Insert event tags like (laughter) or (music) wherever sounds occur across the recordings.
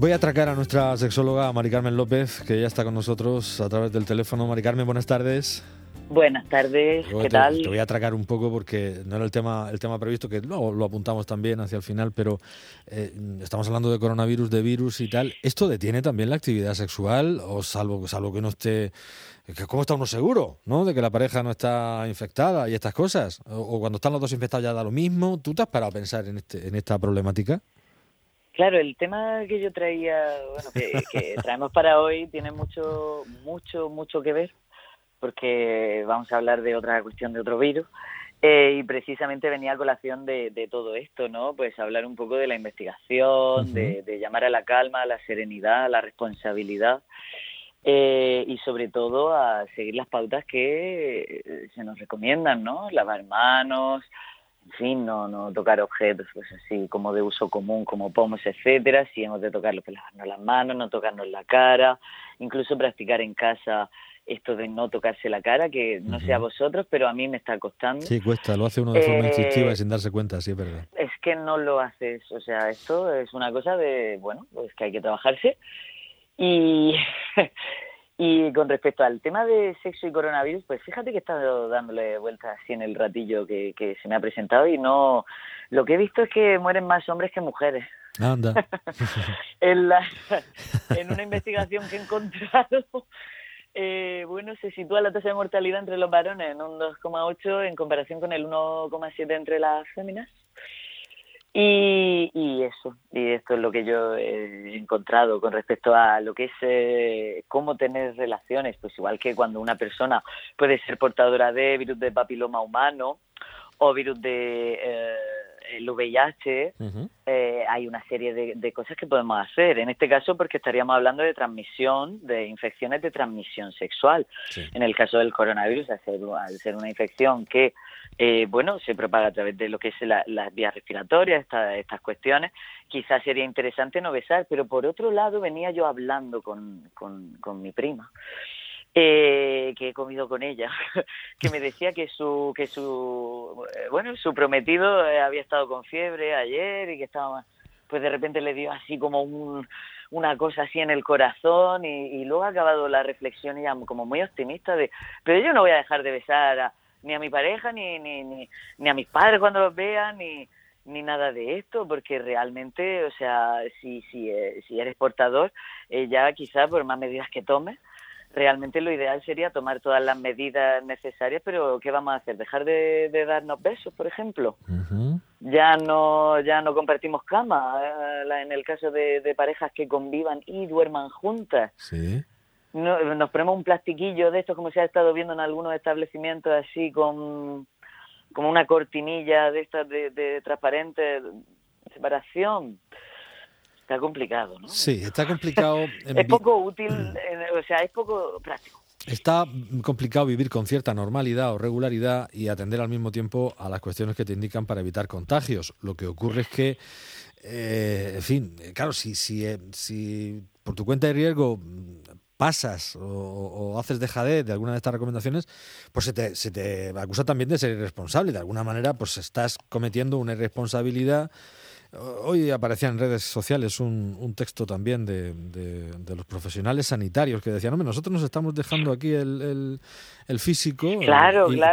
Voy a atracar a nuestra sexóloga Mari Carmen López, que ya está con nosotros a través del teléfono. Mari Carmen, buenas tardes. Buenas tardes, ¿qué tal? Te voy a atracar un poco porque no era el tema, el tema previsto, que luego lo apuntamos también hacia el final, pero eh, estamos hablando de coronavirus, de virus y tal. ¿Esto detiene también la actividad sexual o salvo, salvo que no esté... ¿Cómo está uno seguro, no? De que la pareja no está infectada y estas cosas. O, cuando están los dos infectados ya da lo mismo. ¿Tú te has parado a pensar en, este, en esta problemática? Claro, el tema que yo traía, bueno, que, (laughs) traemos para hoy tiene mucho, mucho, mucho que ver, porque vamos a hablar de otra cuestión, de otro virus, eh, y precisamente venía a colación de, todo esto, ¿no? Pues hablar un poco de la investigación, de, llamar a la calma, a la serenidad, a la responsabilidad, eh, y sobre todo a seguir las pautas que eh, se nos recomiendan, ¿no? Lavar manos, en fin, no, no tocar objetos pues así como de uso común, como pomos, etcétera, si hemos de tocarlo, pues lavarnos las manos, no tocarnos la cara, incluso practicar en casa esto de no tocarse la cara, que no sé a vosotros, pero a mí me está costando. Sí, cuesta, lo hace uno de forma instintiva y sin darse cuenta, sí, es verdad. Es que no lo haces, o sea, esto es una cosa de, bueno, pues que hay que trabajarse y (laughs) Y con respecto al tema de sexo y coronavirus, pues fíjate que he estado dándole vueltas así en el ratillo que, se me ha presentado y no. Lo que he visto es que mueren más hombres que mujeres. Anda. (laughs) en, la, en una investigación que he encontrado, eh, bueno, se sitúa la tasa de mortalidad entre los varones en un 2,8 en comparación con el 1,7 entre las féminas. Y, y, eso, y esto es lo que yo he encontrado con respecto a lo que es eh, cómo tener relaciones, pues igual que cuando una persona puede ser portadora de virus de papiloma humano o virus de eh, el VIH, eh, hay una serie de, cosas que podemos hacer. En este caso, porque estaríamos hablando de transmisión, de infecciones de transmisión sexual. En el caso del coronavirus, al ser, una infección que, eh, bueno, se propaga a través de lo que es las vías respiratorias, estas cuestiones, quizás sería interesante no besar. Pero por otro lado, venía yo hablando con, con mi prima eh, que he comido con ella, (laughs) que me decía que su, que su, eh, bueno, su prometido eh, había estado con fiebre ayer y que estaba, pues de repente le dio así como un, una cosa así en el corazón y, luego ha acabado la reflexión ella como muy optimista de, pero yo no voy a dejar de besar ni a mi pareja ni, ni, ni, ni a mis padres cuando los vean ni ni nada de esto, porque realmente, o sea, si, si, si eres portador, ya quizá por más medidas que tomes, realmente lo ideal sería tomar todas las medidas necesarias, pero ¿qué vamos a hacer? ¿Dejar de, darnos besos, por ejemplo? Ya no ya no compartimos cama, eh, en el caso de, parejas que convivan y duerman juntas. Sí. nos ponemos un plastiquillo de esto como se ha estado viendo en algunos establecimientos así con como una cortinilla de estas de, de transparente separación está complicado, ¿no? Sí, está complicado. (laughs) es poco útil, o sea, es poco práctico. Está complicado vivir con cierta normalidad o regularidad y atender al mismo tiempo a las cuestiones que te indican para evitar contagios. Lo que ocurre es que, eh, en fin, claro, si, si, eh, si por tu cuenta de riesgo pasas o, haces dejadez de alguna de estas recomendaciones, pues se te, se te acusa también de ser irresponsable. De alguna manera, pues estás cometiendo una irresponsabilidad Hoy aparecía en redes sociales un, un texto también de, de, los profesionales sanitarios que decían, hombre, nosotros nos estamos dejando aquí el, el, físico eh,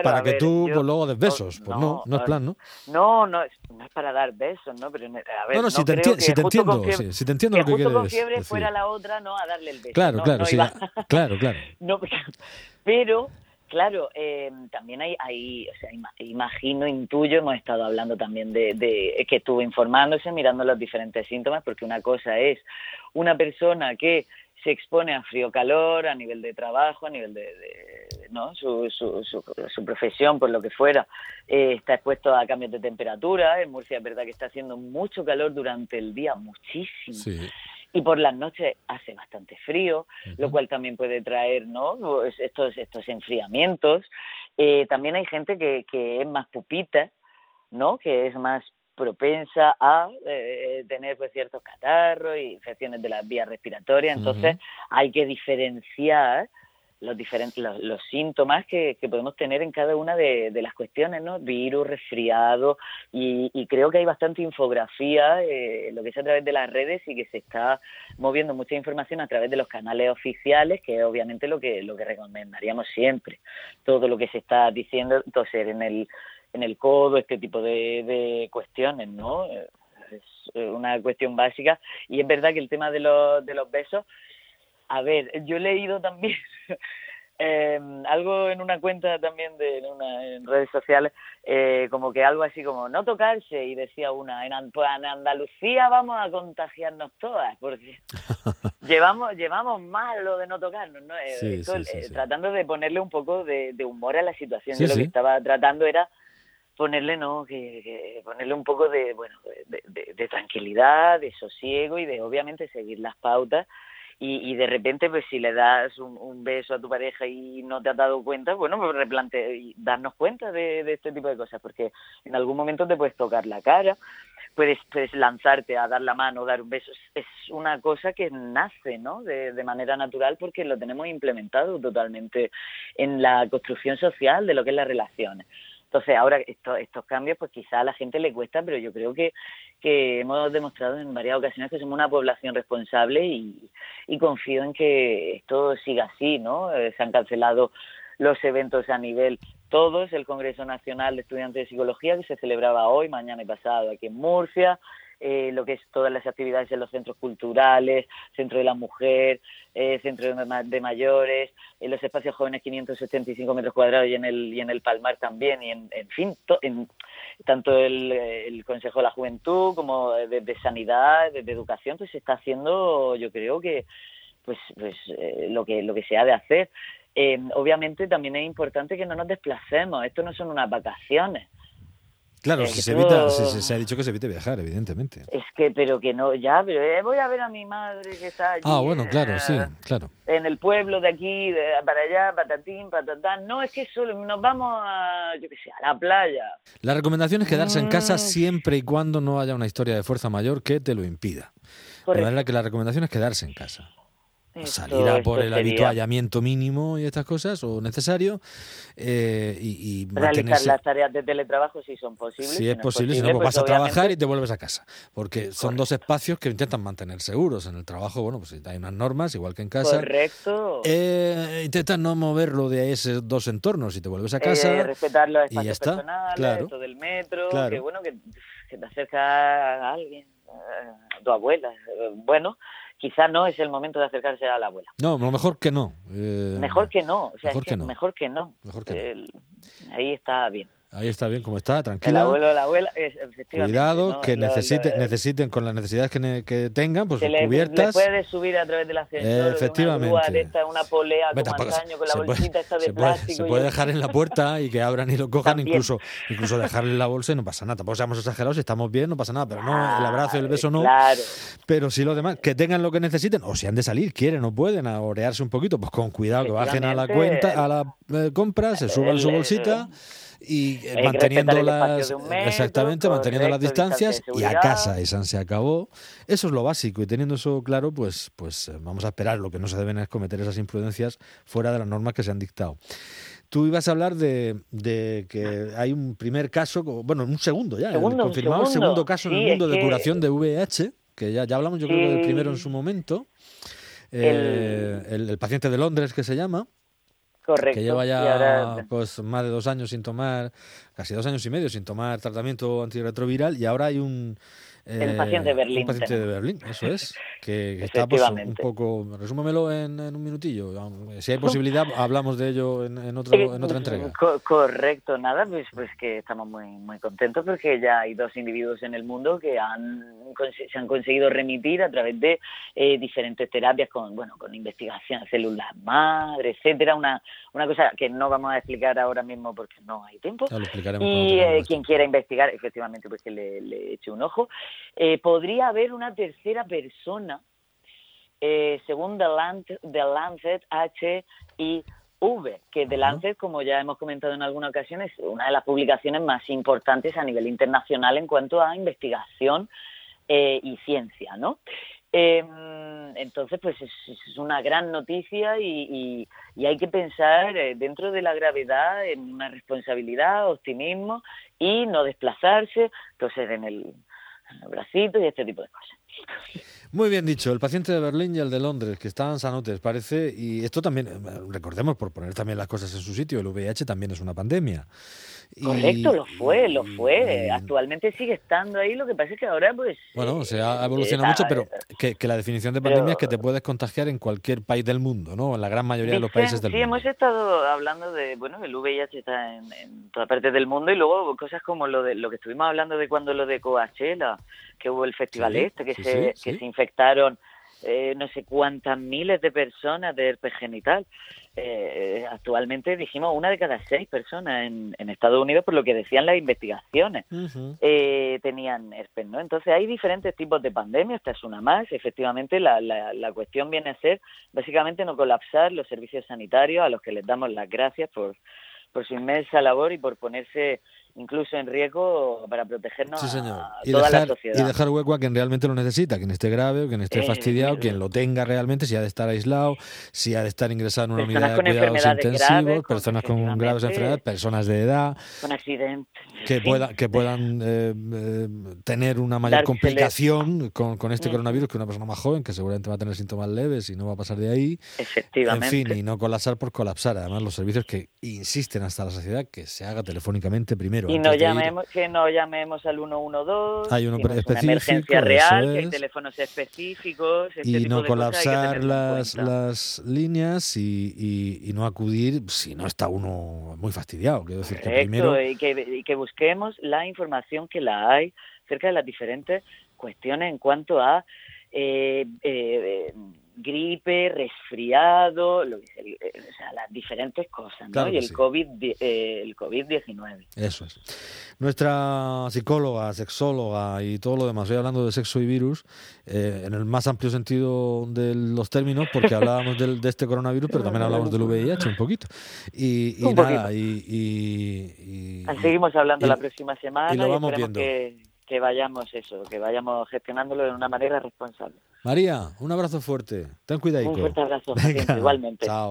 para que tú pues, luego des besos. Pues no, no, es plan, ¿no? No, no, no es para dar besos, ¿no? Pero, a ver, no, no, si, te, si te entiendo, si te entiendo lo que quieres con fiebre fuera la otra, no a darle el beso. Claro, claro, sí, claro, claro. (laughs) no, pero Claro, eh, también hay, hay, o sea, imagino, intuyo, hemos estado hablando también de, de, que estuvo informándose, mirando los diferentes síntomas, porque una cosa es una persona que se expone a frío-calor a nivel de trabajo, a nivel de, ¿no? Su, su, su, profesión, por lo que fuera, eh, está expuesto a cambios de temperatura. En Murcia es verdad que está haciendo mucho calor durante el día, muchísimo. Sí y por las noches hace bastante frío, lo cual también puede traer ¿no? Pues estos, estos enfriamientos. Eh, también hay gente que, que es más pupita, ¿no? que es más propensa a eh, tener pues, ciertos catarros y infecciones de las vías respiratorias. Entonces hay que diferenciar los diferentes los, síntomas que, podemos tener en cada una de, las cuestiones, ¿no? Virus, resfriado y, creo que hay bastante infografía eh, lo que es a través de las redes y que se está moviendo mucha información a través de los canales oficiales, que es obviamente lo que lo que recomendaríamos siempre. Todo lo que se está diciendo, toser en el en el codo, este tipo de, de cuestiones, ¿no? Es una cuestión básica y es verdad que el tema de los de los besos a ver, yo he leído también (laughs) eh, algo en una cuenta también de en, redes sociales, eh, como que algo así como no tocarse y decía una, en, pues en Andalucía vamos a contagiarnos todas, porque (laughs) llevamos llevamos mal lo de no tocarnos, ¿no? Eh, tratando de ponerle un poco de, humor a la situación. yo lo que estaba tratando era ponerle no que, ponerle un poco de bueno de, tranquilidad de sosiego y de obviamente seguir las pautas y, de repente pues si le das un, beso a tu pareja y no te has dado cuenta, bueno, pues replante y darnos cuenta de, este tipo de cosas, porque en algún momento te puedes tocar la cara, puedes, puedes lanzarte a dar la mano, dar un beso, es una cosa que nace, ¿no? De, de manera natural porque lo tenemos implementado totalmente en la construcción social de lo que es las relaciones. Entonces, ahora estos cambios, pues quizá a la gente le cuesta, pero yo creo que, que hemos demostrado en varias ocasiones que somos una población responsable y, y confío en que esto siga así, ¿no? Eh, se han cancelado los eventos a nivel todos, el Congreso Nacional de Estudiantes de Psicología que se celebraba hoy, mañana y pasado aquí en Murcia, eh, lo que es todas las actividades en los centros culturales, Centro de la Mujer, eh, Centro de, Mayores, en los espacios jóvenes 575 metros cuadrados y en el, y en el Palmar también, y en, fin, tanto el, Consejo de la Juventud como de, Sanidad, de, Educación, pues se está haciendo, yo creo que, pues, pues eh, lo que lo que se ha de hacer. obviamente también es importante que no nos desplacemos, esto no son unas vacaciones. Claro, eh, se, evita, se, ha dicho que se evite viajar, evidentemente. Es que, pero que no, ya, pero eh, voy a ver a mi madre que está allí. Ah, bueno, claro, sí, claro. En el pueblo de aquí, de, para allá, patatín, patatán. No, es que solo nos vamos a, yo qué sé, a la playa. La recomendación es quedarse en casa mm. siempre y cuando no haya una historia de fuerza mayor que te lo impida. De manera que la recomendación es quedarse en casa salir a por el habituallamiento mínimo y estas cosas, o necesario, eh, y, Realizar las tareas de teletrabajo si son posibles. Si, es posible, si no, pues, pues vas a trabajar y te vuelves a casa. Porque son dos espacios que intentan mantener seguros. En el trabajo, bueno, pues hay unas normas, igual que en casa. Correcto. Eh, intentas no moverlo de esos dos entornos y te vuelves a casa. Eh, respetar los espacios y ya está. personales, claro. del metro, que bueno, que, que te acerca a alguien, a tu abuela. Bueno, quizá no es el momento de acercarse a la abuela. No, lo mejor que no. Eh, mejor que no, o sea, mejor, que, no. mejor que no. Mejor que no. ahí está bien. Ahí está bien, como está, tranquilo. El abuelo la abuela, efectivamente. Cuidado, que necesiten, necesiten con las necesidades que, que tengan, pues le, cubiertas. Le puede subir a través de la ascensor, efectivamente. Una, una polea con antaño, con la bolsita esta de se plástico. Puede, se puede dejar en la puerta y que abran y lo cojan, incluso incluso dejarle la bolsa y no pasa nada. Tampoco seamos exagerados, si estamos bien, no pasa nada, pero no, el abrazo y el beso no. Claro. Pero sí lo demás, que tengan lo que necesiten, o si han de salir, quieren o pueden, a orearse un poquito, pues con cuidado, que bajen a la cuenta, a la eh, compra, se suban su bolsita y eh, manteniendo las exactamente manteniendo las distancias y a casa esa se acabó. Eso es lo básico y teniendo eso claro pues pues eh, vamos a esperar. Lo que no se deben es cometer esas imprudencias fuera de las normas que se han dictado. Tú ibas a hablar de, de, que hay un primer caso, bueno, un segundo ya, confirmado el segundo caso en el mundo de curación de VIH, que ya, ya hablamos yo creo del primero en su momento, el, el, paciente de Londres que se llama. Correcto. Que lleva ya pues, (laughs) más de dos años sin tomar, casi dos años y medio sin tomar tratamiento antirretroviral y ahora hay un el paciente de Berlín. Un paciente de Berlín, eso es. Que, (laughs) está pues, un poco. Resúmemelo en, en, un minutillo. Si hay (laughs) posibilidad, hablamos de ello en, en, otro, en otra entrega. correcto, nada, pues, pues que estamos muy, muy contentos porque ya hay dos individuos en el mundo que han, se han conseguido remitir a través de eh, diferentes terapias con, bueno, con investigación, células madre, etcétera. Una, una cosa que no vamos a explicar ahora mismo porque no hay tiempo. y eh, quien quiera investigar, efectivamente, pues que le, le eche un ojo. Eh, podría haber una tercera persona, eh, según The, Lancet, The Lancet HIV, que The Lancet, como ya hemos comentado en alguna ocasión, es una de las publicaciones más importantes a nivel internacional en cuanto a investigación eh, y ciencia, ¿no? Em, entonces, pues es, una gran noticia y, y, hay que pensar eh, dentro de la gravedad en una responsabilidad, optimismo y no desplazarse, toser en el, bracito y este tipo de cosas. Muy bien dicho, el paciente de Berlín y el de Londres, que estaban sanotes, parece, y esto también, eh, recordemos, por poner también las cosas en su sitio, el VIH también es una pandemia. Correcto, lo fue, lo fue. Actualmente sigue estando ahí, lo que pasa es que ahora pues... Bueno, se ha evolucionado mucho, pero que, la definición de pandemia es que te puedes contagiar en cualquier país del mundo, ¿no? En la gran mayoría de los países del mundo. Sí, hemos estado hablando de, bueno, el VIH está en, en toda parte del mundo y luego cosas como lo de lo que estuvimos hablando de cuando lo de Coachella, que hubo el festival este, que, se, que se infectaron eh, no sé cuántas miles de personas de herpes genital. Eh, actualmente dijimos una de cada seis personas en, Estados Unidos, por lo que decían las investigaciones, eh, tenían herpes, ¿no? Entonces hay diferentes tipos de pandemias, esta es una más. Efectivamente, la, la, la cuestión viene a ser básicamente no colapsar los servicios sanitarios a los que les damos las gracias por, por su inmensa labor y por ponerse incluso en riesgo para protegernos sí, señor. a y toda dejar, la sociedad. Y dejar hueco a quien realmente lo necesita, quien esté grave o quien esté fastidiado, quien lo tenga realmente, si ha de estar aislado, si ha de estar ingresado en una unidad de cuidados intensivos, personas con graves enfermedades, personas de edad, con accidentes. Que, pueda, que puedan eh, eh, tener una mayor complicación con, con este coronavirus que una persona más joven, que seguramente va a tener síntomas leves y no va a pasar de ahí. Efectivamente. En fin, y no colapsar por colapsar. Además, los servicios que insisten hasta la sociedad que se haga telefónicamente primero y no llamemos, que no llamemos al 112. Hay uno específico, una emergencia real, que hay teléfonos específicos. Este y no colapsar las, las líneas y, y, no acudir si no está uno muy fastidiado. Quiero decir que primero... y, que, y que busquemos la información que la hay acerca de las diferentes cuestiones en cuanto a eh, eh, gripe, resfriado, lo, eh, o sea, las diferentes cosas, ¿no? y el, COVID, eh, el COVID-19. Eso es. Nuestra psicóloga, sexóloga y todo lo demás, estoy hablando de sexo y virus eh, en el más amplio sentido de los términos, porque (laughs) hablábamos del, de este coronavirus, pero también hablamos del VIH un poquito. Y, nada, y, Seguimos hablando la próxima semana y lo vamos viendo. Que que vayamos eso, que vayamos gestionándolo de una manera responsable. María, un abrazo fuerte. Ten cuidado. Un fuerte abrazo, igualmente. Chao.